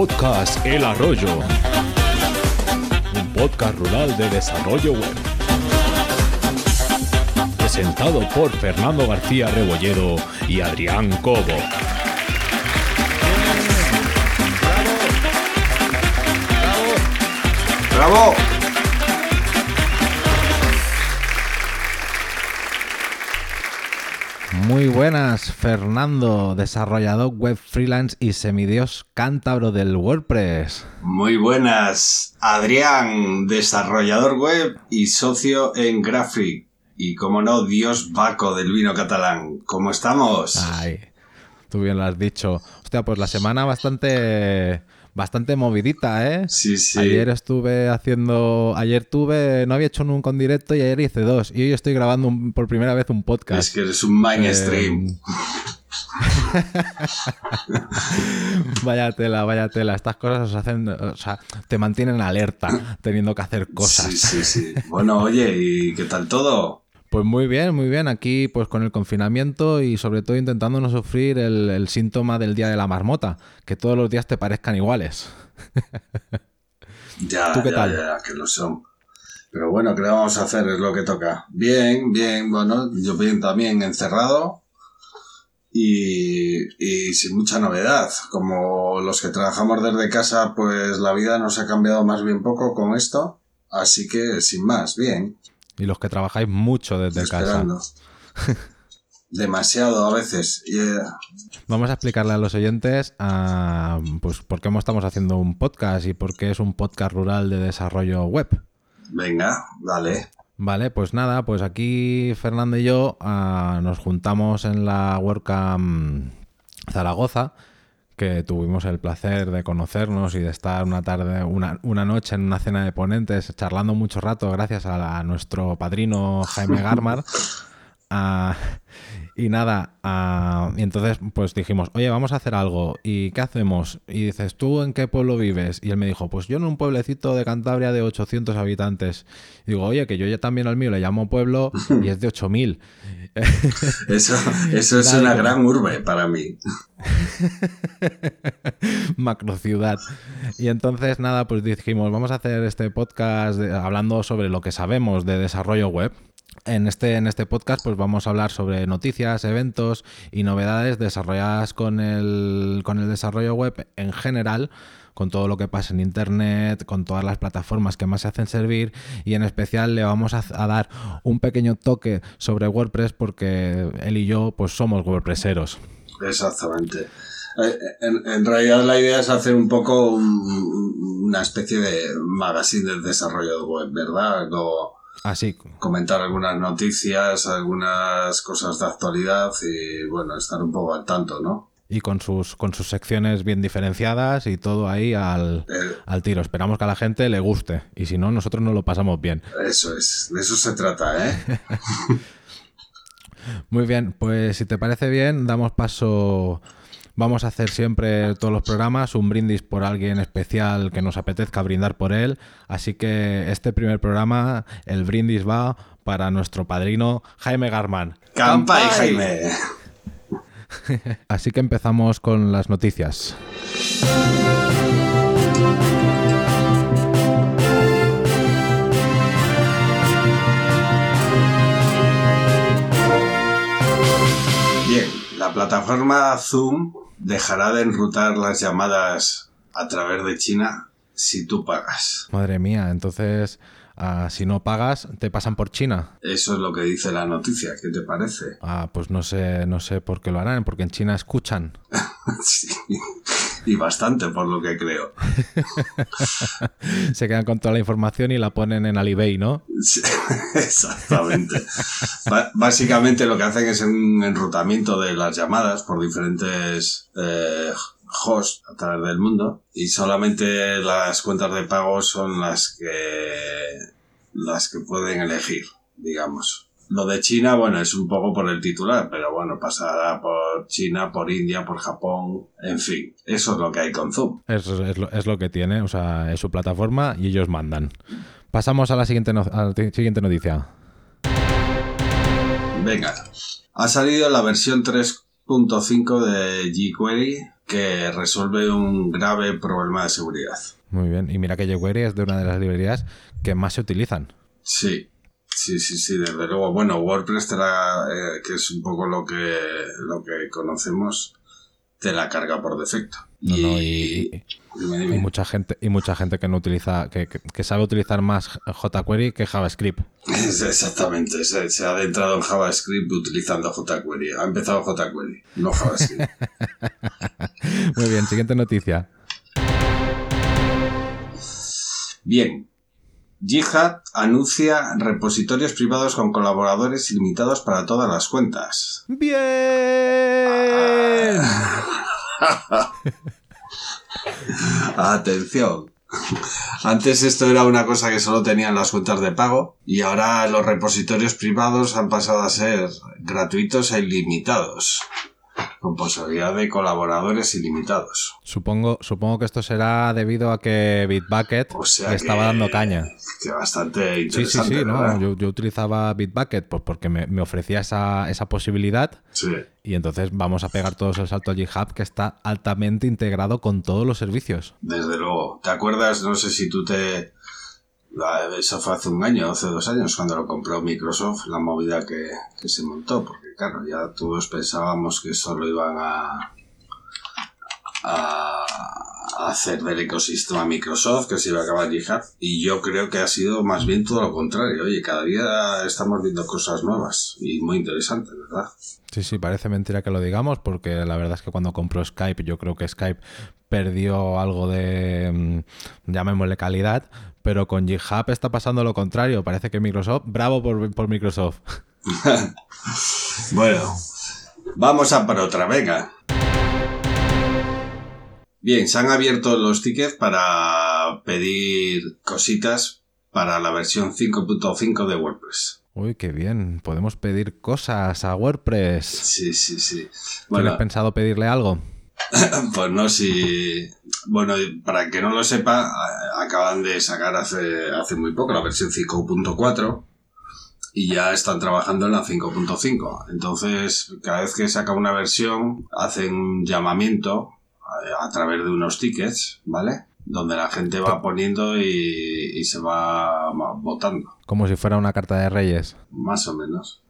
Podcast El Arroyo. Un podcast rural de desarrollo web. Presentado por Fernando García Rebolledo y Adrián Cobo. ¡Bravo! Muy buenas, Fernando, desarrollador web freelance y semidios cántabro del WordPress. Muy buenas, Adrián, desarrollador web y socio en Graphic. Y como no, Dios Baco del vino catalán. ¿Cómo estamos? Ay, tú bien lo has dicho. Hostia, pues la semana bastante bastante movidita, ¿eh? Sí, sí. Ayer estuve haciendo. Ayer tuve. No había hecho nunca un directo y ayer hice dos. Y hoy estoy grabando un- por primera vez un podcast. Es que eres un mainstream. Eh, vaya tela, vaya tela. Estas cosas os hacen. O sea, te mantienen alerta teniendo que hacer cosas. Sí, sí, sí. Bueno, oye, ¿y qué tal todo? Pues muy bien, muy bien. Aquí, pues con el confinamiento y sobre todo intentando no sufrir el, el síntoma del día de la marmota, que todos los días te parezcan iguales. Ya, ¿Tú qué ya, tal? ya, que lo son. Pero bueno, ¿qué le vamos a hacer? Es lo que toca. Bien, bien, bueno, yo bien también encerrado y, y sin mucha novedad. Como los que trabajamos desde casa, pues la vida nos ha cambiado más bien poco con esto. Así que, sin más, bien. Y los que trabajáis mucho desde casa. Demasiado a veces. Vamos a explicarle a los oyentes ah, pues, por qué estamos haciendo un podcast y por qué es un podcast rural de desarrollo web. venga, dale. Vale, pues nada, pues aquí Fernando y yo ah, nos juntamos en la WordCamp Zaragoza, que tuvimos el placer de conocernos y de estar una tarde, una, una noche en una cena de ponentes, charlando mucho rato, gracias a, la- a nuestro padrino Jaime Garmar. y nada, ah, y entonces pues dijimos, oye, vamos a hacer algo. ¿Y qué hacemos? Y dices, ¿tú en qué pueblo vives? Y él me dijo, pues yo en un pueblecito de Cantabria de 800 habitantes. Y digo, oye, que yo ya también al mío le llamo pueblo y es de 8000. Eso, eso es una gran urbe para mí. macrociudad. Y entonces, nada, pues dijimos, vamos a hacer este podcast de- hablando sobre lo que sabemos de desarrollo web. En este, en este podcast, pues vamos a hablar sobre noticias, eventos y novedades desarrolladas con el, con el desarrollo web en general, con todo lo que pasa en internet, con todas las plataformas que más se hacen servir y en especial le vamos a, dar un pequeño toque sobre WordPress porque él y yo pues somos WordPresseros. Exactamente. Eh, En, en realidad la idea es hacer un poco un- una especie de magazine del desarrollo de web, ¿verdad? Así, comentar algunas noticias, algunas cosas de actualidad y bueno, estar un poco al tanto, ¿no? y con sus, con sus secciones bien diferenciadas y todo ahí al, Eh, al tiro. Esperamos que a la gente le guste y si no, nosotros no lo pasamos bien. eso es, de eso se trata, ¿eh? Muy bien, pues si te parece bien, damos paso. Vamos a hacer siempre todos los programas un brindis por alguien especial que nos apetezca brindar por él. Así que este primer programa, el brindis va para nuestro padrino Jaime Garman. Campa y Jaime. Así que empezamos con las noticias. Bien, la plataforma Zoom dejará de enrutar las llamadas a través de China si tú pagas. Madre mía, entonces, ah, si no pagas, te pasan por China. Eso es lo que dice la noticia, ¿qué te parece? Ah, pues no sé, no sé por qué lo harán, porque en China escuchan. Sí. Y bastante, por lo que creo. Se quedan con toda la información y la ponen en Alibay, ¿no? Sí, exactamente. Básicamente lo que hacen es un enrutamiento de las llamadas por diferentes eh, hosts a través del mundo y solamente las cuentas de pago son las que las que pueden elegir, digamos. Lo de China, bueno, es un poco por el titular, pero bueno, pasará por China, por India, por Japón, en fin, eso es lo que hay con Zoom. Eso es lo, es lo que tiene, o sea, es su plataforma y ellos mandan. Pasamos a la siguiente, no- a la siguiente noticia. Venga, ha salido la versión 3.5 de jQuery que resuelve un grave problema de seguridad. Muy bien. Y mira que jQuery es de una de las librerías que más se utilizan. Sí, sí, sí, sí, desde luego. Bueno, WordPress, te la, eh, que es un poco lo que, lo que conocemos, te la carga por defecto. No, no, y, Dime, y mucha gente y mucha gente que no utiliza que, que- que sabe utilizar más jQuery que JavaScript. Exactamente, se, se ha adentrado en JavaScript utilizando jQuery. Ha empezado jQuery, no JavaScript. Muy bien, siguiente noticia. Bien. Jihad anuncia repositorios privados con colaboradores ilimitados para todas las cuentas. Bien. Atención. Antes esto era una cosa que solo tenían las cuentas de pago y ahora los repositorios privados han pasado a ser gratuitos e ilimitados, con posibilidad de colaboradores ilimitados. Supongo, supongo que esto será debido a que Bitbucket O sea le estaba que- dando caña. Que bastante Sí, sí, interesante, sí, no, yo, yo utilizaba Bitbucket pues porque me, me ofrecía esa, esa posibilidad Sí. y entonces vamos a pegar todos el salto a GitHub que está altamente integrado con todos los servicios. Desde luego. ¿Te acuerdas? No sé si tú te... Eso fue hace un año, hace dos años, cuando lo compró Microsoft, la movida que, se montó, porque claro, ya todos pensábamos que solo iban a, a, a hacer del ecosistema Microsoft, que se iba a acabar GitHub, y yo creo que ha sido más bien todo lo contrario. Oye, cada día estamos viendo cosas nuevas y muy interesantes, ¿verdad? Sí, sí, parece mentira que lo digamos porque la verdad es que cuando compró Skype yo creo que Skype perdió algo de, mm, llamémosle calidad, pero con GitHub está pasando lo contrario. Parece que Microsoft, bravo por, por Microsoft. Bueno, vamos a por otra, venga. Bien, se han abierto los tickets para pedir cositas para la versión 5.5 de WordPress. Uy, qué bien. Podemos pedir cosas a WordPress. Sí, sí, sí. ¿Tienes Bueno, pensado pedirle algo? pues no si... Bueno, para que no lo sepa, acaban de sacar hace, hace muy poco la versión 5.4 y ya están trabajando en la 5.5. Entonces, cada vez que saca una versión, hacen un llamamiento a, a través de unos tickets, ¿vale? Donde la gente va poniendo y, y se va votando, Como si fuera una carta de reyes. más o menos.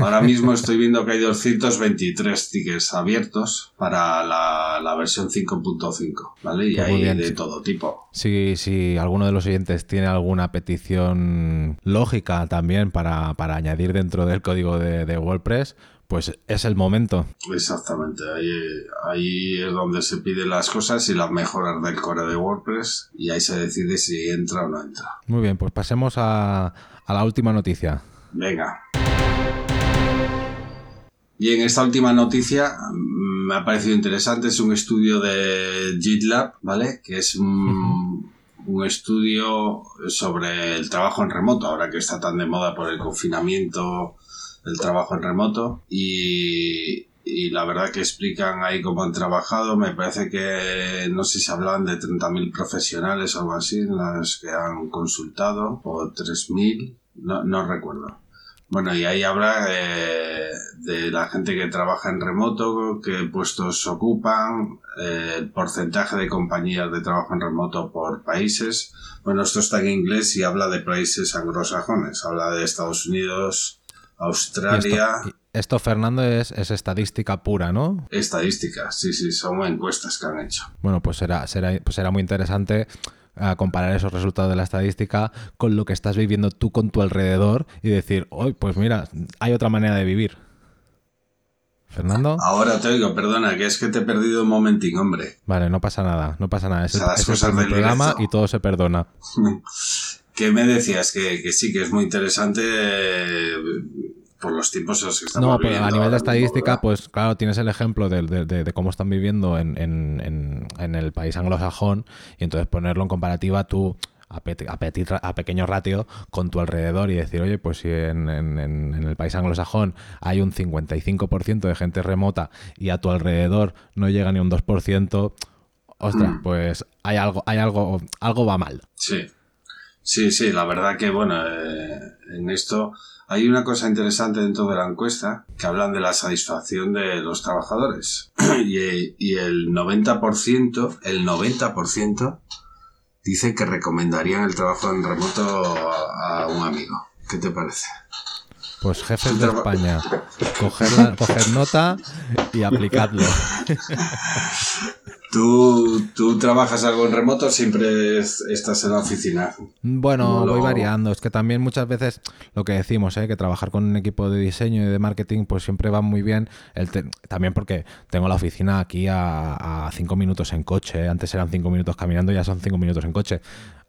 Ahora mismo estoy viendo que hay 223 tickets abiertos para la, la versión 5.5, ¿vale? Y Pues hay bien, de todo tipo. Si, si alguno de los oyentes tiene alguna petición lógica también para, para añadir dentro del código de, de WordPress, pues es el momento. Exactamente, ahí, ahí es donde se piden las cosas y las mejoras del core de WordPress y ahí se decide si entra o no entra. Muy bien, pues pasemos a, a la última noticia. Venga. Bien, esta última noticia mm, me ha parecido interesante. Es un estudio de GitLab, ¿vale? Que es un, un estudio sobre el trabajo en remoto, ahora que está tan de moda por el confinamiento, el trabajo en remoto. Y, y la verdad que explican ahí cómo han trabajado. Me parece que no sé si hablaban de 30.000 profesionales o algo así, las que han consultado, o 3.000, no, no recuerdo. Bueno, y ahí habla eh, de la gente que trabaja en remoto, qué puestos ocupan, eh, el porcentaje de compañías de trabajo en remoto por países. Bueno, esto está en inglés y habla de países anglosajones, habla de Estados Unidos, Australia. esto, esto, Fernando, es, es estadística pura, ¿no? Estadísticas, sí, sí, son encuestas que han hecho. Bueno, pues será, será, pues será muy interesante a comparar esos resultados de la estadística con lo que estás viviendo tú con tu alrededor y decir, hoy, pues mira, hay otra manera de vivir. Fernando. Ahora te oigo, perdona, que es que te he perdido un momentín, hombre. Vale, no pasa nada, no pasa nada. Es, O sea, las es el cosas primer del programa y todo se perdona. que me decías que, que sí, que es muy interesante eh, por los tiempos en los que estamos No, pero viviendo a nivel de mismo, estadística, pues claro, tienes el ejemplo de, de- de- de cómo están viviendo en, en- en- en el país anglosajón y entonces ponerlo en comparativa tú a, a a pequeño ratio con tu alrededor y decir, oye, pues si en el país anglosajón hay un 55% de gente remota y a tu alrededor no llega ni un 2%, ostras, Mm. pues hay algo, hay algo, algo va mal. Sí. Sí, sí, la verdad que, bueno, eh, en esto hay una cosa interesante dentro de la encuesta que hablan de la satisfacción de los trabajadores. y, y el 90%, el 90% dice que recomendarían el trabajo en remoto a, a un amigo. ¿Qué te parece? Pues jefes de España, coger, nota y aplicadlo. ¿Tú, ¿Tú trabajas algo en remoto o siempre es- estás en la oficina? Bueno, No lo- voy variando. Es que también muchas veces lo que decimos, ¿eh? que trabajar con un equipo de diseño y de marketing, pues siempre va muy bien. El te- también porque tengo la oficina aquí a, a cinco minutos en coche. ¿eh? Antes eran cinco minutos caminando, ya son cinco minutos en coche.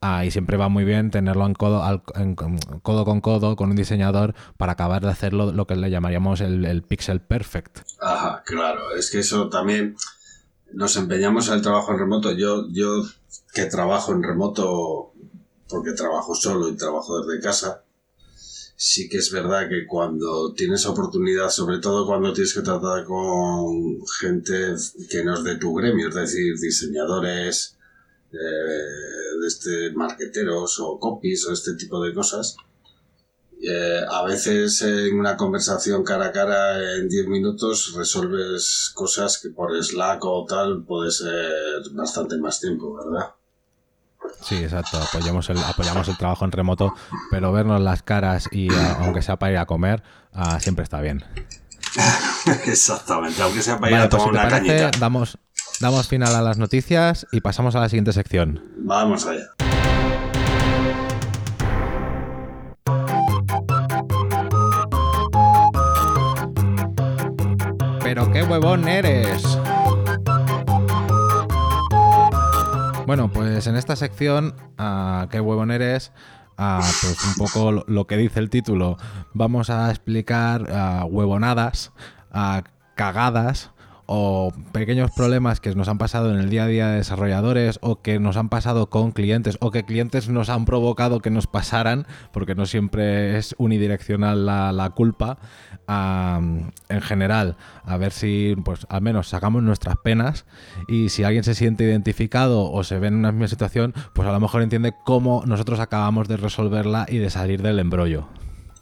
Ah, y siempre va muy bien tenerlo en codo, al- en- en codo con codo con un diseñador para acabar de hacerlo lo que le llamaríamos el, el pixel perfect. Ajá, claro. Es que eso también nos empeñamos en el trabajo en remoto. Yo, yo que trabajo en remoto porque trabajo solo y trabajo desde casa, sí que es verdad que cuando tienes oportunidad, sobre todo cuando tienes que tratar con gente que no es de tu gremio, es decir, diseñadores, eh, de este, marqueteros o copies o este tipo de cosas, eh, a veces en una conversación cara a cara en 10 minutos resuelves cosas que por Slack o tal puede ser bastante más tiempo, ¿verdad? Sí, exacto. Apoyamos el, apoyamos el trabajo en remoto, pero vernos las caras y a- aunque sea para ir a comer, ah, siempre está bien. Exactamente, aunque sea para ir Vale, a pues tomar si te una parece, cañita. damos, damos final a las noticias y pasamos a la siguiente sección. Vamos allá. Pero qué huevón eres. Bueno, pues en esta sección, a qué huevón eres, ah, pues un poco lo, que dice el título, vamos a explicar ah, huevonadas, ah, cagadas o pequeños problemas que nos han pasado en el día a día de desarrolladores o que nos han pasado con clientes o que clientes nos han provocado que nos pasaran, porque no siempre es unidireccional la, la culpa, en general, a ver si pues al menos sacamos nuestras penas y si alguien se siente identificado o se ve en una misma situación, pues a lo mejor entiende cómo nosotros acabamos de resolverla y de salir del embrollo.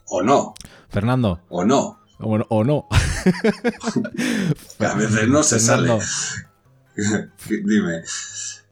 O no, Fernando, o no. O, o no. A veces no se sale. Dime.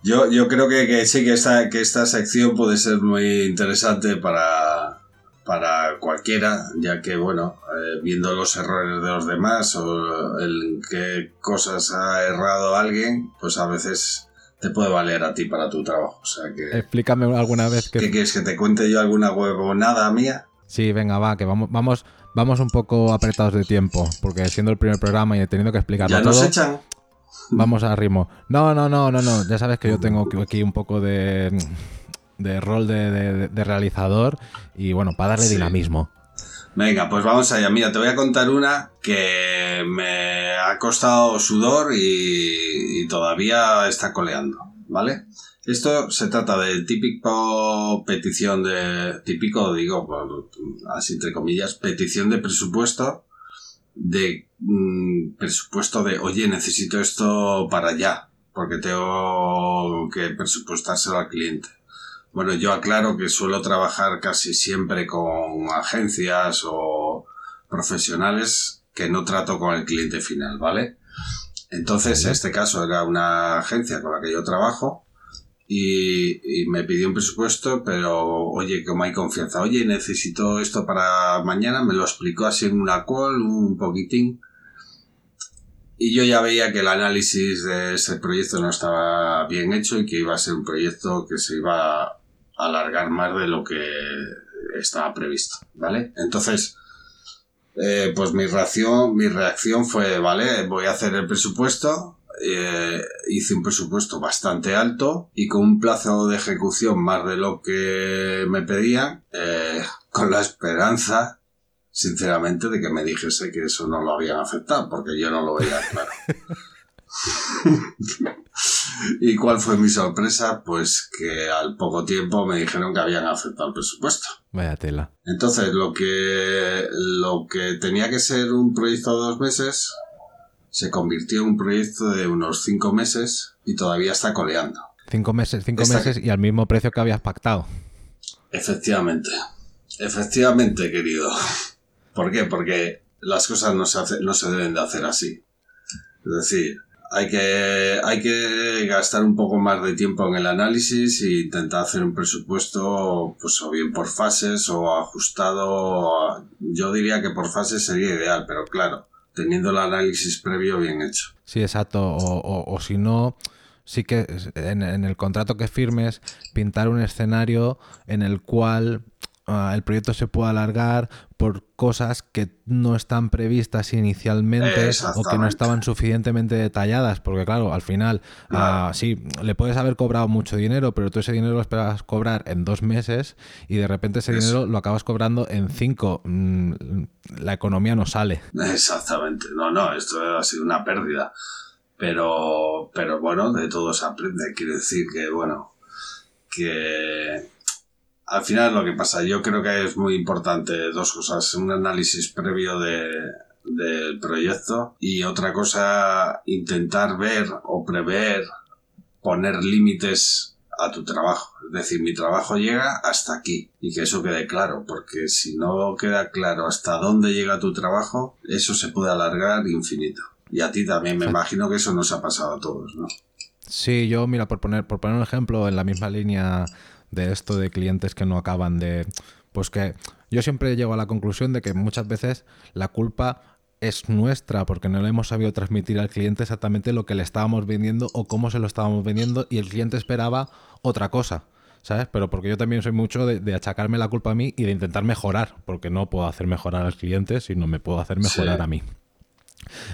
Yo, yo creo que, que sí que esta, que esta sección puede ser muy interesante para, para cualquiera, ya que, bueno, eh, viendo los errores de los demás o en qué cosas ha errado alguien, pues a veces te puede valer a ti para tu trabajo. O sea que... Explícame alguna vez que ¿Qué quieres? ¿Que te cuente yo alguna huevonada mía? Sí, venga, va, que vamos, vamos, vamos un poco apretados de tiempo, porque siendo el primer programa y teniendo que explicarlo ¿Ya nos todo, echan? vamos a ritmo. No, no, no, no, no. Ya sabes que yo tengo aquí un poco de, de rol de, de- de realizador y bueno, para darle Sí. dinamismo. Venga, pues vamos allá. Mira, te voy a contar una que me ha costado sudor y, y todavía está coleando, ¿vale? Esto se trata de típico petición de... Típico, digo, por- así entre comillas, petición de presupuesto de mm, presupuesto de, oye, necesito esto para allá, porque tengo que presupuestárselo al cliente. Bueno, yo aclaro que suelo trabajar casi siempre con agencias o profesionales que no trato con el cliente final, ¿vale? Entonces, en este caso era una agencia con la que yo trabajo y, me pidió un presupuesto, pero oye, como hay confianza, oye, necesito esto para mañana, me lo explicó así en una call, un poquitín. Y yo ya veía que el análisis de ese proyecto no estaba bien hecho y que iba a ser un proyecto que se iba a alargar más de lo que estaba previsto, ¿vale? Entonces, eh, pues mi reacción, mi reacción fue, vale, voy a hacer el presupuesto. Eh, hice un presupuesto bastante alto y con un plazo de ejecución más de lo que me pedían, eh, con la esperanza, sinceramente, de que me dijese que eso no lo habían aceptado, porque yo no lo veía claro. ¿Y cuál fue mi sorpresa? Pues que al poco tiempo me dijeron que habían aceptado el presupuesto. Vaya tela. Entonces, lo que, lo que tenía que ser un proyecto de dos meses se convirtió en un proyecto de unos cinco meses y todavía está coleando. Cinco meses, cinco Esta- meses y al mismo precio que habías pactado. Efectivamente. Efectivamente, querido. ¿Por qué? Porque las cosas no se, hace- no se deben de hacer así. Es decir, hay que, hay que gastar un poco más de tiempo en el análisis e intentar hacer un presupuesto, pues o bien por fases o ajustado. yo diría que por fases sería ideal, pero claro, teniendo el análisis previo bien hecho. Sí, exacto. O, o- si no, sí que en, en el contrato que firmes, pintar un escenario en el cual ah, el proyecto se pueda alargar por cosas que no están previstas inicialmente o que no estaban suficientemente detalladas. Porque claro, al final, ah, sí, le puedes haber cobrado mucho dinero, pero tú ese dinero lo esperabas cobrar en dos meses y de repente ese Eso. dinero lo acabas cobrando en cinco. Mm, La economía no sale. Exactamente. No, no, esto ha sido una pérdida. Pero, pero bueno, de todo se aprende. Quiere decir que, bueno, que al final lo que pasa, yo creo que es muy importante dos cosas. Un análisis previo de, del proyecto y otra cosa, intentar ver o prever, poner límites a tu trabajo. Es decir, mi trabajo llega hasta aquí y que eso quede claro, porque si no queda claro hasta dónde llega tu trabajo, eso se puede alargar infinito. Y a ti también, me imagino que eso nos ha pasado a todos, ¿no? Sí, yo, mira, por poner, por poner un ejemplo en la misma línea de esto de clientes que no acaban de. Pues que yo siempre llego a la conclusión de que muchas veces la culpa es nuestra porque no le hemos sabido transmitir al cliente exactamente lo que le estábamos vendiendo o cómo se lo estábamos vendiendo y el cliente esperaba otra cosa. ¿Sabes? Pero porque yo también soy mucho de, de achacarme la culpa a mí y de intentar mejorar, porque no puedo hacer mejorar al cliente, sino me puedo hacer mejorar Sí. a mí.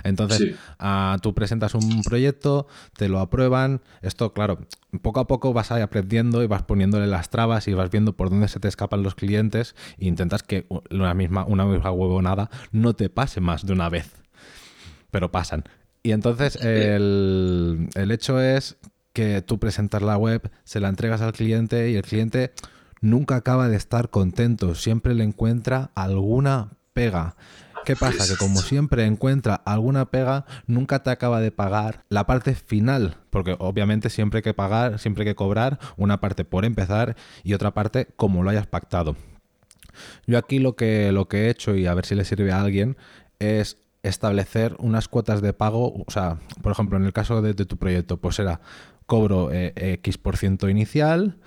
Entonces, Sí. ah, tú presentas un proyecto, te lo aprueban. Esto, claro, poco a poco vas aprendiendo y vas poniéndole las trabas y vas viendo por dónde se te escapan los clientes e intentas que una misma, una misma huevonada no te pase más de una vez. Pero pasan. Y entonces el, el hecho es que tú presentas la web, se la entregas al cliente y el cliente nunca acaba de estar contento, siempre le encuentra alguna pega. ¿Qué pasa? Que como siempre encuentra alguna pega, nunca te acaba de pagar la parte final, porque obviamente siempre hay que pagar, siempre hay que cobrar una parte por empezar y otra parte como lo hayas pactado. Yo aquí lo que, lo que he hecho, y a ver si le sirve a alguien, es establecer unas cuotas de pago. O sea, por ejemplo, en el caso de, tu proyecto, pues era cobro eh, X por ciento inicial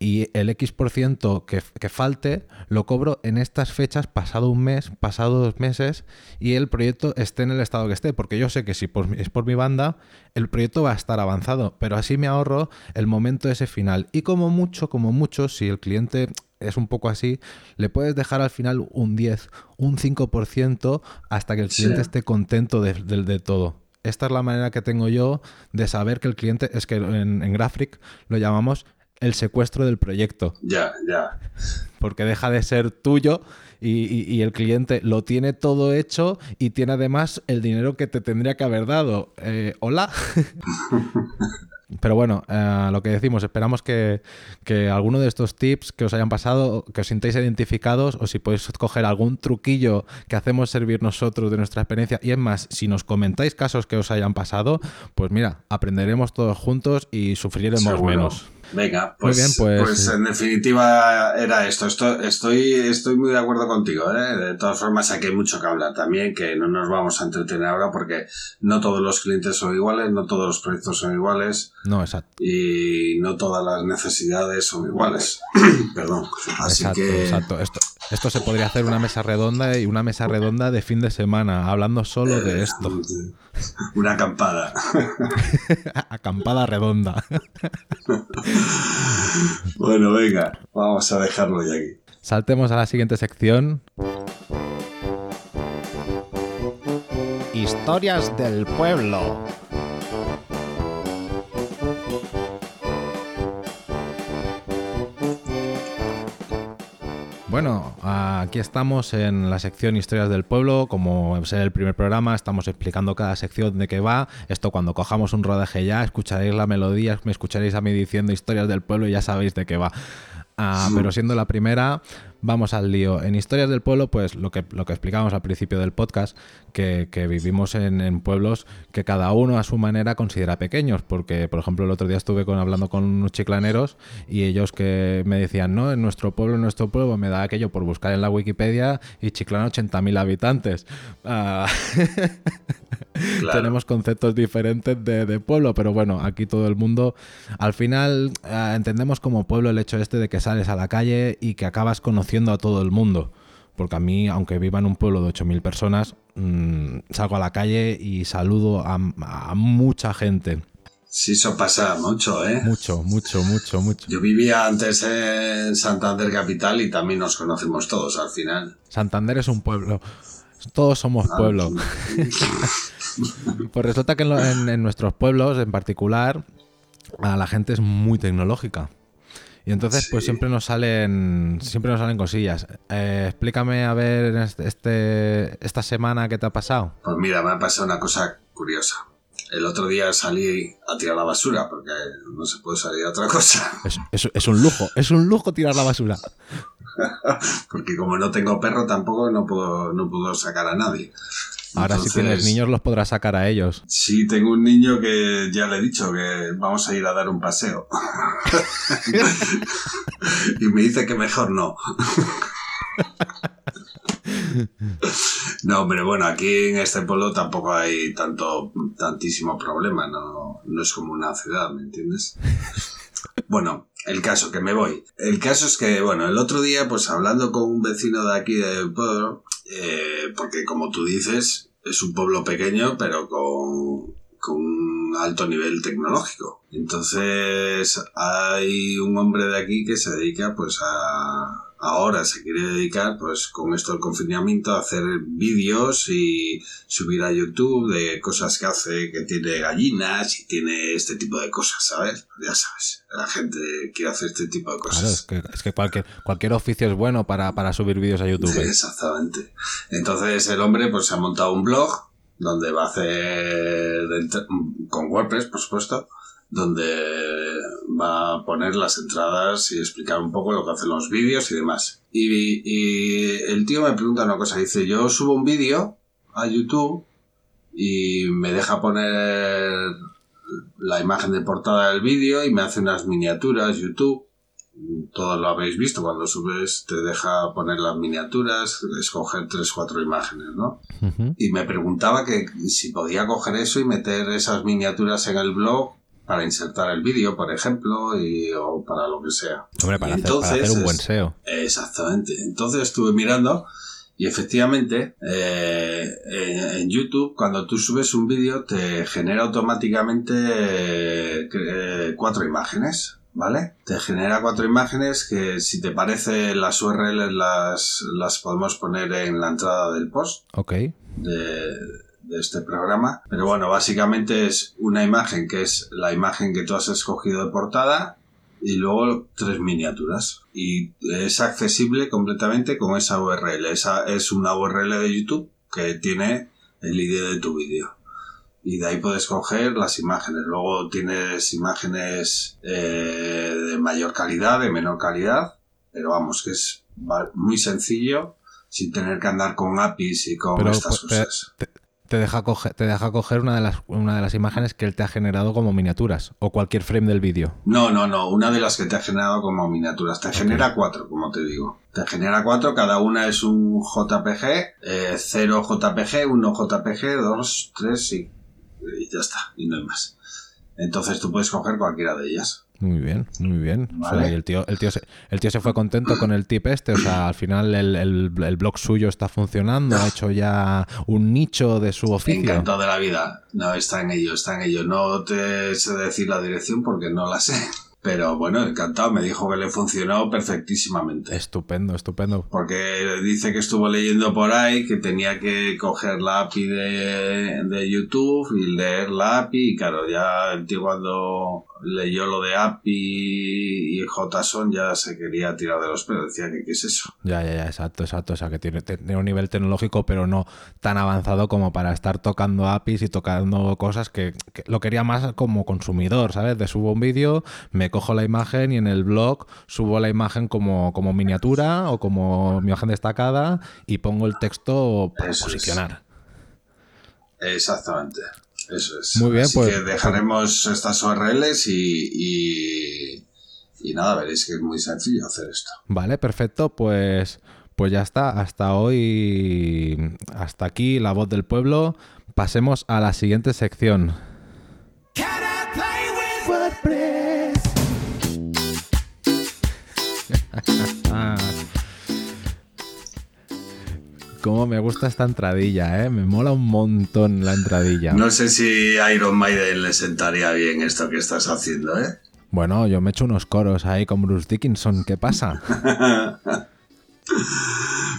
y el X por ciento que, que falte lo cobro en estas fechas, pasado un mes, pasado dos meses, y el proyecto esté en el estado que esté, porque yo sé que si por, es por mi banda, el proyecto va a estar avanzado, pero así me ahorro el momento ese final. Y como mucho, como mucho, si el cliente es un poco así, le puedes dejar al final un 10, un 5% hasta que el Sí. cliente esté contento de, de- de todo. Esta es la manera que tengo yo de saber que el cliente, es que en, en Graphic lo llamamos el secuestro del proyecto, Ya, ya. porque deja de ser tuyo y, y- y el cliente lo tiene todo hecho y tiene además el dinero que te tendría que haber dado. Eh, Hola. Pero bueno, eh, lo que decimos, esperamos que, que alguno de estos tips que os hayan pasado, que os sintáis identificados o si podéis coger algún truquillo que hacemos servir nosotros de nuestra experiencia. Y es más, si nos comentáis casos que os hayan pasado, pues mira, aprenderemos todos juntos y sufriremos Seguro. menos. Venga, pues, bien, pues- pues en definitiva era esto. Esto- estoy, estoy muy de acuerdo contigo. ¿eh? De todas formas, aquí hay mucho que hablar también, que no nos vamos a entretener ahora porque no todos los clientes son iguales, no todos los proyectos son iguales No, exacto. y no todas las necesidades son iguales. Perdón. Así exacto, que exacto. Esto, esto se podría hacer una mesa redonda y una mesa redonda de fin de semana, hablando solo de esto. una acampada. Acampada redonda. bueno, venga, vamos a dejarlo ya aquí. Saltemos a la siguiente sección. Historias del pueblo. Bueno, aquí estamos en la sección Historias del Pueblo. Como es el primer programa, estamos explicando cada sección de qué va. Esto cuando cojamos un rodaje ya, escucharéis la melodía, me escucharéis a mí diciendo Historias del Pueblo y ya sabéis de qué va. Ah, pero siendo la primera, vamos al lío. En Historias del Pueblo, pues lo que, lo que explicábamos al principio del podcast, que, que vivimos en, en pueblos que cada uno a su manera considera pequeños, porque por ejemplo el otro día estuve con, hablando con unos chiclaneros y ellos que me decían, no, en nuestro pueblo, en nuestro pueblo, me da aquello por buscar en la Wikipedia y Chiclana 80.000 habitantes. Ah, Claro. Tenemos conceptos diferentes de, de pueblo, pero bueno, aquí todo el mundo, al final ah, entendemos como pueblo el hecho este de que sales a la calle y que acabas conociendo a todo el mundo. Porque a mí, aunque viva en un pueblo de 8.000 personas, mm, salgo a la calle y saludo a, a mucha gente. Sí, eso pasa mucho, ¿eh? Mucho, mucho, mucho, mucho. Yo vivía antes en Santander Capital y también nos conocimos todos al final. Santander es un pueblo. Todos somos pueblo. pues resulta que en, en- en nuestros pueblos en particular a la gente es muy tecnológica. Y entonces pues siempre nos salen siempre nos salen cosillas. Eh, explícame a ver este, este- esta semana qué te ha pasado. Pues mira, me ha pasado una cosa curiosa. El otro día salí a tirar la basura porque no se puede salir a otra cosa. Es, es- es un lujo, es un lujo tirar la basura. Porque como no tengo perro tampoco no puedo, no puedo sacar a nadie. Ahora si tienes Entonces, niños los podrás sacar a ellos. Sí, tengo un niño que ya le he dicho que vamos a ir a dar un paseo. y me dice que mejor no. no, pero bueno, aquí en este pueblo tampoco hay tanto, tantísimo problema, no, no es como una ciudad, ¿me entiendes? Bueno, el caso, que me voy. El caso es que, bueno, el otro día, pues hablando con un vecino de aquí del pueblo, eh, porque como tú dices, es un pueblo pequeño, pero con, con un alto nivel tecnológico. Entonces, hay un hombre de aquí que se dedica, pues, a... Ahora se quiere dedicar, pues, con esto del confinamiento, a hacer vídeos y subir a YouTube de cosas que hace, que tiene gallinas y tiene este tipo de cosas, ¿sabes? Ya sabes, la gente quiere hacer este tipo de cosas. Claro, es que, es que cualquier, cualquier oficio es bueno para, para subir vídeos a YouTube. Sí, exactamente. Entonces el hombre pues se ha montado un blog donde va a hacer con WordPress, por supuesto, donde va a poner las entradas y explicar un poco lo que hacen los vídeos y demás. Y, y el tío me pregunta una cosa, dice, yo subo un vídeo a YouTube y me deja poner la imagen de portada del vídeo y me hace unas miniaturas YouTube todos lo habéis visto, cuando subes te deja poner las miniaturas, escoger tres, cuatro imágenes, ¿no? Y me preguntaba que si podía coger eso y meter esas miniaturas en el blog para insertar el vídeo, por ejemplo, y, o para lo que sea. Hombre, para, hacer, para hacer un buen SEO. Exactamente. Entonces estuve mirando y efectivamente eh, en, en YouTube cuando tú subes un vídeo te genera automáticamente eh, cuatro imágenes. ¿Vale? Te genera cuatro imágenes que si te parece las URLs las, las podemos poner en la entrada del post Ok. de, de este programa. Pero bueno, básicamente es una imagen que es la imagen que tú has escogido de portada y luego tres miniaturas. Y es accesible completamente con esa URL. Esa es una URL de YouTube que tiene el ID de tu vídeo. Y de ahí puedes coger las imágenes. Luego tienes imágenes eh, de mayor calidad, de menor calidad. Pero vamos, que es muy sencillo sin tener que andar con APIs y con Pero estas pues, te, cosas. te- te deja coger, te deja coger una de, las, una de las imágenes que él te ha generado como miniaturas o cualquier frame del vídeo. No, no, no. Una de las que te ha generado como miniaturas. Te genera cuatro, como te digo. Te genera cuatro. Cada una es un JPG. Eh, cero JPG, uno JPG, dos, tres y, y ya está. Y no hay más. Entonces tú puedes coger cualquiera de ellas. Muy bien, muy bien. O sea, Vale. y el tío, el, tío se, el tío se fue contento con el tip este. O sea, al final el, el- el blog suyo está funcionando, ha hecho ya un nicho de su oficio. Encantado de la vida. No, está en ello, está en ello. No te sé decir la dirección porque no la sé. Pero bueno, encantado. Me dijo que le funcionó perfectísimamente. Estupendo, estupendo. Porque dice que estuvo leyendo por ahí que tenía que coger la API de, de YouTube y leer la API. Y claro, ya el tío cuando leyó lo de API y JSON ya se quería tirar de los pelos. Decía que qué es eso. Ya, ya, ya, exacto, exacto. O sea, que tiene, tiene un nivel tecnológico, pero no tan avanzado como para estar tocando APIs y tocando cosas que, que lo quería más como consumidor, ¿sabes? De subo un vídeo, me cojo la imagen y en el blog subo la imagen como, como miniatura o como imagen destacada y pongo el texto para Eso es. posicionar. Exactamente. Eso es. Muy bien, Así pues- que dejaremos estas URLs y, y, y nada, veréis que es muy sencillo hacer esto. Vale, perfecto. Pues, pues ya está. Hasta hoy, hasta aquí la voz del pueblo. Pasemos a la siguiente sección. Cómo me gusta esta entradilla, ¿eh? Me mola un montón la entradilla. No sé si a Iron Maiden le sentaría bien esto que estás haciendo, ¿eh? Bueno, yo me echo unos coros ahí con Bruce Dickinson. ¿Qué pasa?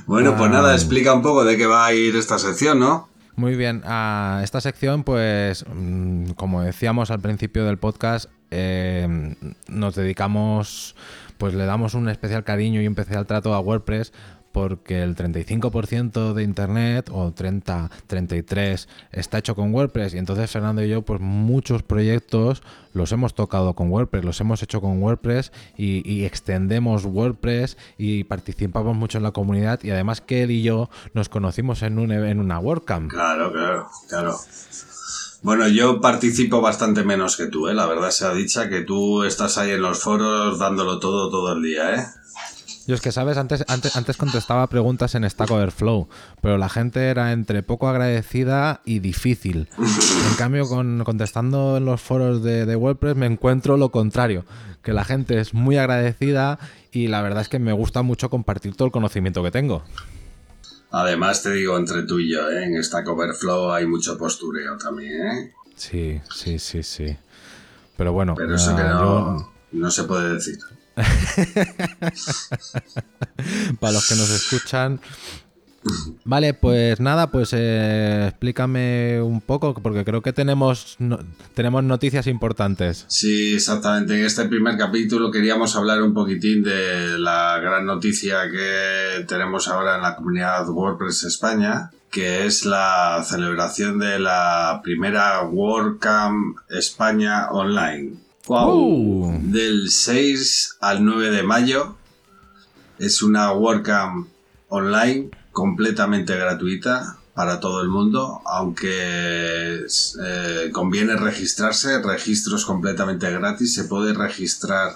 Bueno, pues nada, explica un poco de qué va a ir esta sección, ¿no? Muy bien, a esta sección, pues, mm, como decíamos al principio del podcast, eh, nos dedicamos, pues le damos un especial cariño y un especial trato a WordPress porque el 35% de Internet, o 30, 33, está hecho con WordPress. Y entonces Fernando y yo, pues muchos proyectos los hemos tocado con WordPress, los hemos hecho con WordPress y, extendemos WordPress y participamos mucho en la comunidad. Y además que él y yo nos conocimos en, un, en una WordCamp. Claro, claro, claro. Bueno, yo participo bastante menos que tú, ¿eh? La verdad sea dicha que tú estás ahí en los foros dándolo todo todo el día, ¿eh? Yo es que, ¿sabes? Antes, antes, antes contestaba preguntas en Stack Overflow, pero la gente era entre poco agradecida y difícil. En cambio, con, contestando en los foros de, de WordPress me encuentro lo contrario, que la gente es muy agradecida y la verdad es que me gusta mucho compartir todo el conocimiento que tengo. Además, te digo, entre tú y yo, ¿eh? En Stack Overflow hay mucho postureo también, ¿eh? Sí, sí, sí, sí. Pero bueno, Pero eso que no, yo- no se puede decir. para los que nos escuchan. Vale, pues nada, pues eh, explícame un poco, porque creo que tenemos, tenemos noticias importantes. Sí, exactamente. En este primer capítulo queríamos hablar un poquitín de la gran noticia que tenemos ahora en la comunidad WordPress España, que es la celebración de la primera WordCamp España online. ¡Wow! Uh. Del 6 al 9 de mayo. Es una WordCamp online completamente gratuita para todo el mundo, aunque eh, conviene registrarse, registros completamente gratis, se puede registrar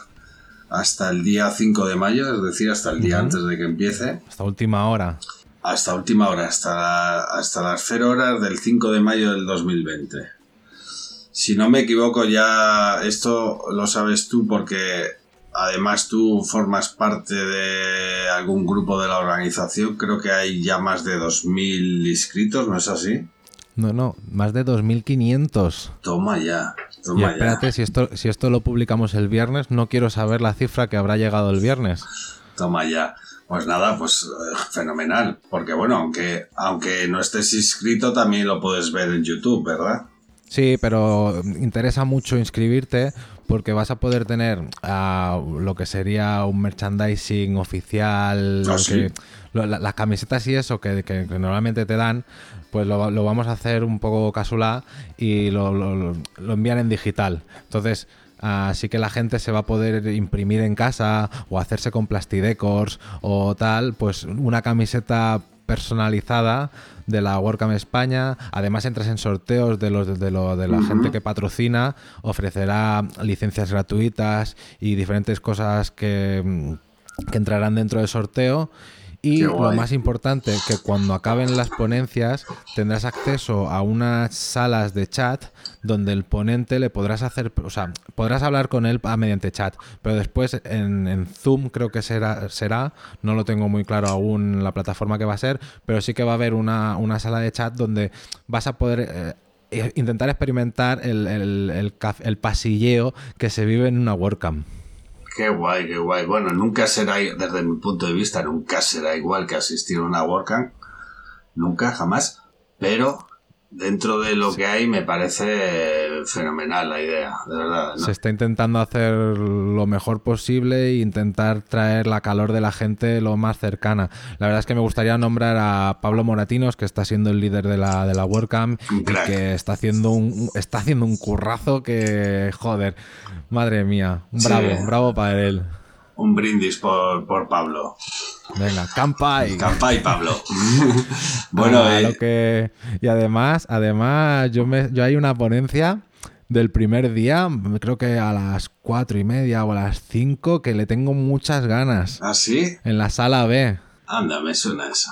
hasta el día 5 de mayo, es decir, hasta el día antes de que empiece, Hasta última hora. hasta última hora, hasta, la- hasta las 0 horas del 5 de mayo del 2020. Si no me equivoco, ya esto lo sabes tú porque además tú formas parte de algún grupo de la organización. Creo que hay ya más de 2.000 inscritos, ¿no es así? No, no, más de 2.500. Toma ya, Y toma espérate, ya, si esto, si esto lo publicamos el viernes, no quiero saber la cifra que habrá llegado el viernes. toma ya. Pues nada, pues eh, fenomenal. Porque bueno, aunque, aunque no estés inscrito, también lo puedes ver en YouTube, ¿verdad? Sí, pero interesa mucho inscribirte porque vas a poder tener ah, lo que sería un merchandising oficial, Ah, lo ¿sí? que- lo- la- las camisetas y eso que, que- que normalmente te dan, pues lo, lo vamos a hacer un poco casulá y lo, lo- lo- lo envían en digital. Entonces, así que la gente se va a poder imprimir en casa o hacerse con plastidecors o tal, pues una camiseta personalizada de la WordCamp España. Además entras en sorteos de los de, lo- de la gente que patrocina, ofrecerá licencias gratuitas y diferentes cosas que, que entrarán dentro del sorteo. Y lo más importante, que cuando acaben las ponencias tendrás acceso a unas salas de chat donde el ponente le podrás hacer, o sea, podrás hablar con él mediante chat, pero después en, en Zoom creo que será, será, no lo tengo muy claro aún la plataforma que va a ser, pero sí que va a haber una, una sala de chat donde vas a poder... eh, eh, intentar experimentar el, el, el el pasilleo que se vive en una WordCamp. Qué guay, qué guay. Bueno, nunca será, desde mi punto de vista, nunca será igual que asistir a una WordCamp. Nunca, jamás. Pero dentro de lo que hay me parece fenomenal la idea, de verdad. Se está intentando hacer lo mejor posible e intentar traer la calor de la gente lo más cercana. La verdad es que me gustaría nombrar a Pablo Moratinos, que está siendo el líder de la, de la WordCamp y que está haciendo un, está haciendo un currazo que, joder, madre mía, bravo, bravo para él. Un brindis por, por Pablo. Venga, campai. Campai, Pablo. bueno, ah, lo que... y además, además, yo me, yo hay una ponencia del primer día, creo que a las cuatro y media o a las cinco, que le tengo muchas ganas. ¿Ah, sí? En la sala B. Anda, me suena eso.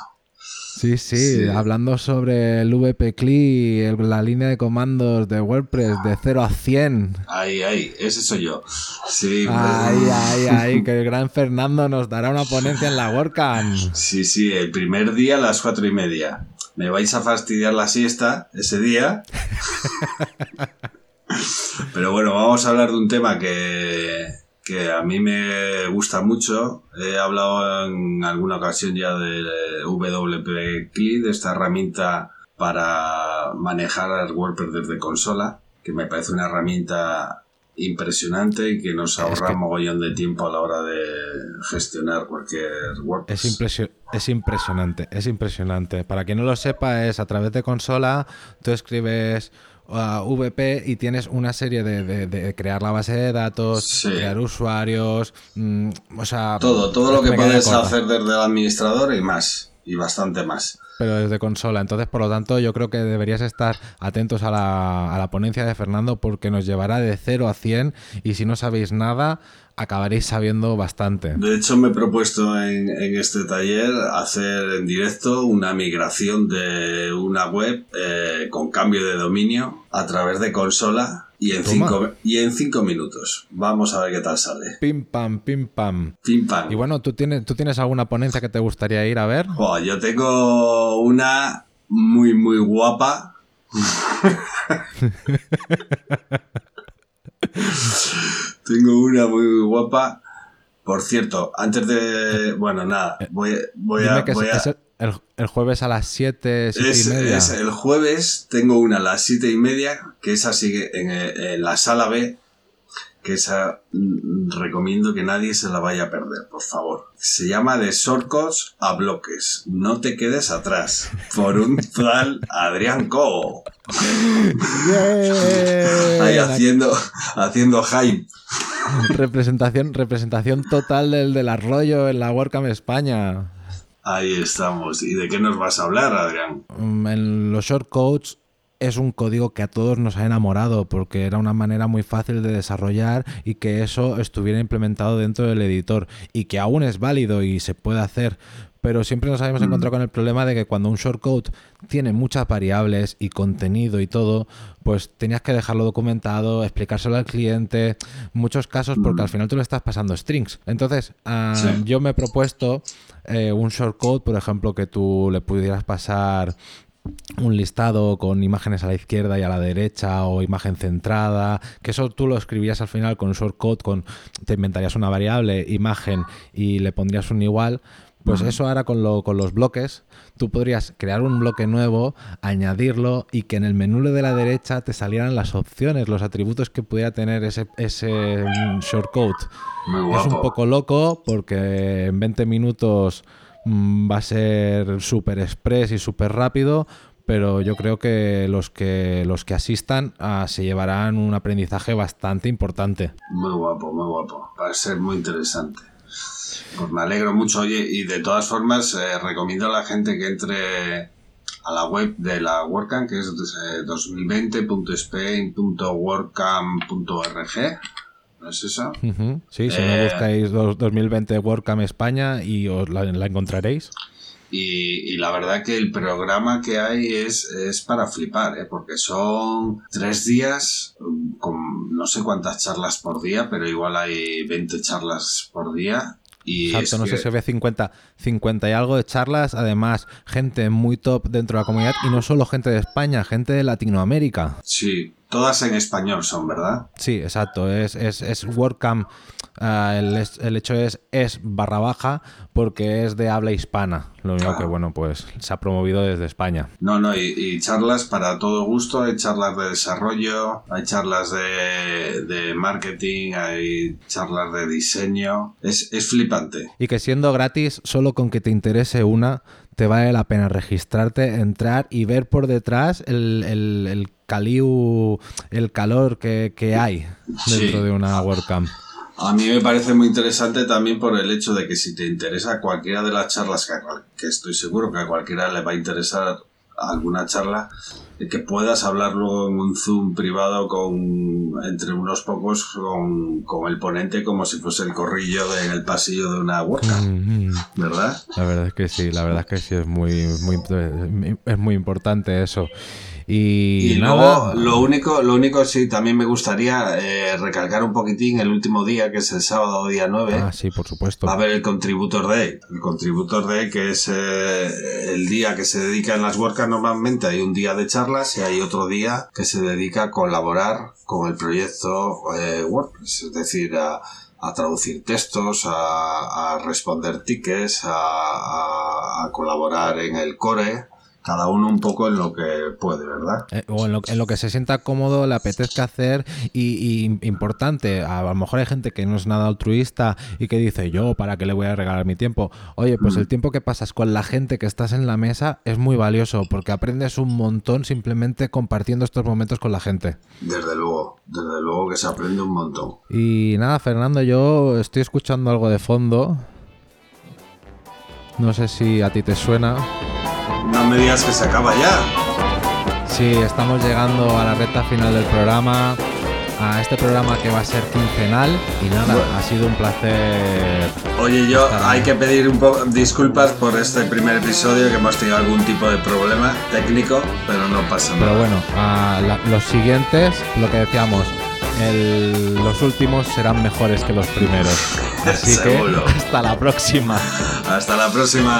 Sí, sí, hablando sobre el VP CLI, la línea de comandos de WordPress de 0 a 100. Ay, ay, ese soy yo. Sí, ay, ay, ay, que el gran Fernando nos dará una ponencia en la WordCamp. Sí, sí, el primer día a las cuatro y media. Me vais a fastidiar la siesta ese día. Pero bueno, vamos a hablar de un tema que, que a mí me gusta mucho. He hablado en alguna ocasión ya de WP de esta herramienta para manejar WordPress desde consola, que me parece una herramienta impresionante y que nos ahorra un mogollón de tiempo a la hora de gestionar cualquier WordPress. Es, es impresionante, es impresionante. Para quien no lo sepa, es a través de consola, tú escribes VP y tienes una serie de, crear la base de datos, crear usuarios, mm, o sea... Todo, todo lo que puedes hacer desde el administrador y más, y bastante más. Pero desde consola, entonces por lo tanto yo creo que deberías estar atentos a la, a la ponencia de Fernando porque nos llevará de 0 a 100 y si no sabéis nada acabaréis sabiendo bastante. De hecho, me he propuesto en, este taller hacer en directo una migración de una web eh, con cambio de dominio a través de consola y en, cinco, y en cinco minutos. Vamos a ver qué tal sale. Pim pam, pim pam. Pim pam. Y bueno, ¿tú tienes, ¿tú tienes alguna ponencia que te gustaría ir a ver? yo tengo una muy, muy guapa. Tengo una muy guapa. Por cierto, antes de. Bueno, nada, eh, voy, voy a. el, jueves a las 7, 7 y media. el jueves tengo una a las 7 y media, que esa sigue en, en la sala B, que esa mm, recomiendo que nadie se la vaya a perder, por favor. Se llama de shortcuts a bloques. No te quedes atrás. Por un tal Adrián Co. Ahí haciendo, haciendo hype. Representación, representación total del, del arroyo en la WordCamp España. Ahí estamos. ¿Y de qué nos vas a hablar, Adrián? Mm, en los shortcodes es un código que a todos nos ha enamorado porque era una manera muy fácil de desarrollar y que eso estuviera implementado dentro del editor y que aún es válido y se puede hacer. Pero siempre nos habíamos encontrado con el problema de que cuando un shortcode tiene muchas variables y contenido y todo, pues tenías que dejarlo documentado, explicárselo al cliente, muchos casos porque al final tú le estás pasando strings. Entonces, ah, yo me he propuesto eh, un shortcode, por ejemplo, que tú le pudieras pasar un listado con imágenes a la izquierda y a la derecha o imagen centrada, que eso tú lo escribías al final con un shortcode, con, te inventarías una variable, imagen y le pondrías un igual. Pues eso ahora con, lo, con los bloques, tú podrías crear un bloque nuevo, añadirlo y que en el menú de la derecha te salieran las opciones, los atributos que pudiera tener ese, ese mm, shortcode. Es un poco loco porque en 20 minutos va a ser súper express y súper rápido, pero yo creo que los que, los que asistan ah, se llevarán un aprendizaje bastante importante. Muy guapo, muy guapo. Va a ser muy interesante. Pues me alegro mucho. Oye, y de todas formas, eh, recomiendo a la gente que entre a la web de la WordCamp, que es 2020.spain.wordcamp.org ¿No es eso? Sí, si no eh, buscáis 2020 WordCamp España y os la, encontraréis. Y, la verdad que el programa que hay es, es para flipar, ¿eh? porque son tres días con no sé cuántas charlas por día, pero igual hay 20 charlas por día y Exacto, no sé si había 50, 50 y algo de charlas, además gente muy top dentro de la comunidad y no solo gente de España, gente de Latinoamérica. Sí, Todas en español son, ¿verdad? Sí, exacto. Es, es, es WordCamp. Ah, el, el hecho es es barra baja porque es de habla hispana. Lo único Ah. que, bueno, pues se ha promovido desde España. No, no, y, y charlas para todo gusto, hay charlas de desarrollo, hay charlas de, de marketing, hay charlas de diseño. Es, es flipante. Y que siendo gratis, solo con que te interese una, te vale la pena registrarte, entrar y ver por detrás el, el, el caliu, el calor que, que hay dentro Sí. de una WordCamp. A mí me parece muy interesante también por el hecho de que si te interesa cualquiera de las charlas, que, estoy seguro que a cualquiera le va a interesar alguna charla, eh, que puedas hablar luego en un Zoom privado con entre unos pocos con, con el ponente como si fuese el corrillo de- en el pasillo de una WordCamp, Mm, ¿verdad? La verdad es que sí, la verdad es que sí, es muy, muy, es muy importante eso. Y, luego, lo único, lo único sí, también me gustaría eh, recalcar un poquitín el último día, que es el sábado día 9. ah, sí, por supuesto. Va a haber el Contributor Day. El Contributor Day, que es eh, el día que se dedica en las WordCamp normalmente. Hay un día de charlas y hay otro día que se dedica a colaborar con el proyecto eh, WordPress. Es decir, a, a traducir textos, a, a responder tickets, a colaborar en el core. Cada uno un poco en lo que puede, ¿verdad? Eh, o en lo, en lo que se sienta cómodo, le apetezca hacer y, y importante, a, lo mejor hay gente que no es nada altruista y que dice yo, ¿para qué le voy a regalar mi tiempo? Oye, pues el tiempo que pasas con la gente que estás en la mesa es muy valioso porque aprendes un montón simplemente compartiendo estos momentos con la gente. Desde luego, desde luego que se aprende un montón. Y nada, Fernando, yo estoy escuchando algo de fondo. No sé si a ti te suena. No me digas que se acaba ya. Sí, estamos llegando a la recta final del programa, a este programa que va a ser quincenal y nada, Bueno. ha sido un placer. Oye, yo hay que pedir un poco disculpas por este primer episodio que hemos tenido algún tipo de problema técnico, pero no pasa nada. Pero bueno, a la- los siguientes, lo que decíamos, el- los últimos serán mejores que los primeros. Así que hasta la próxima. Hasta la próxima.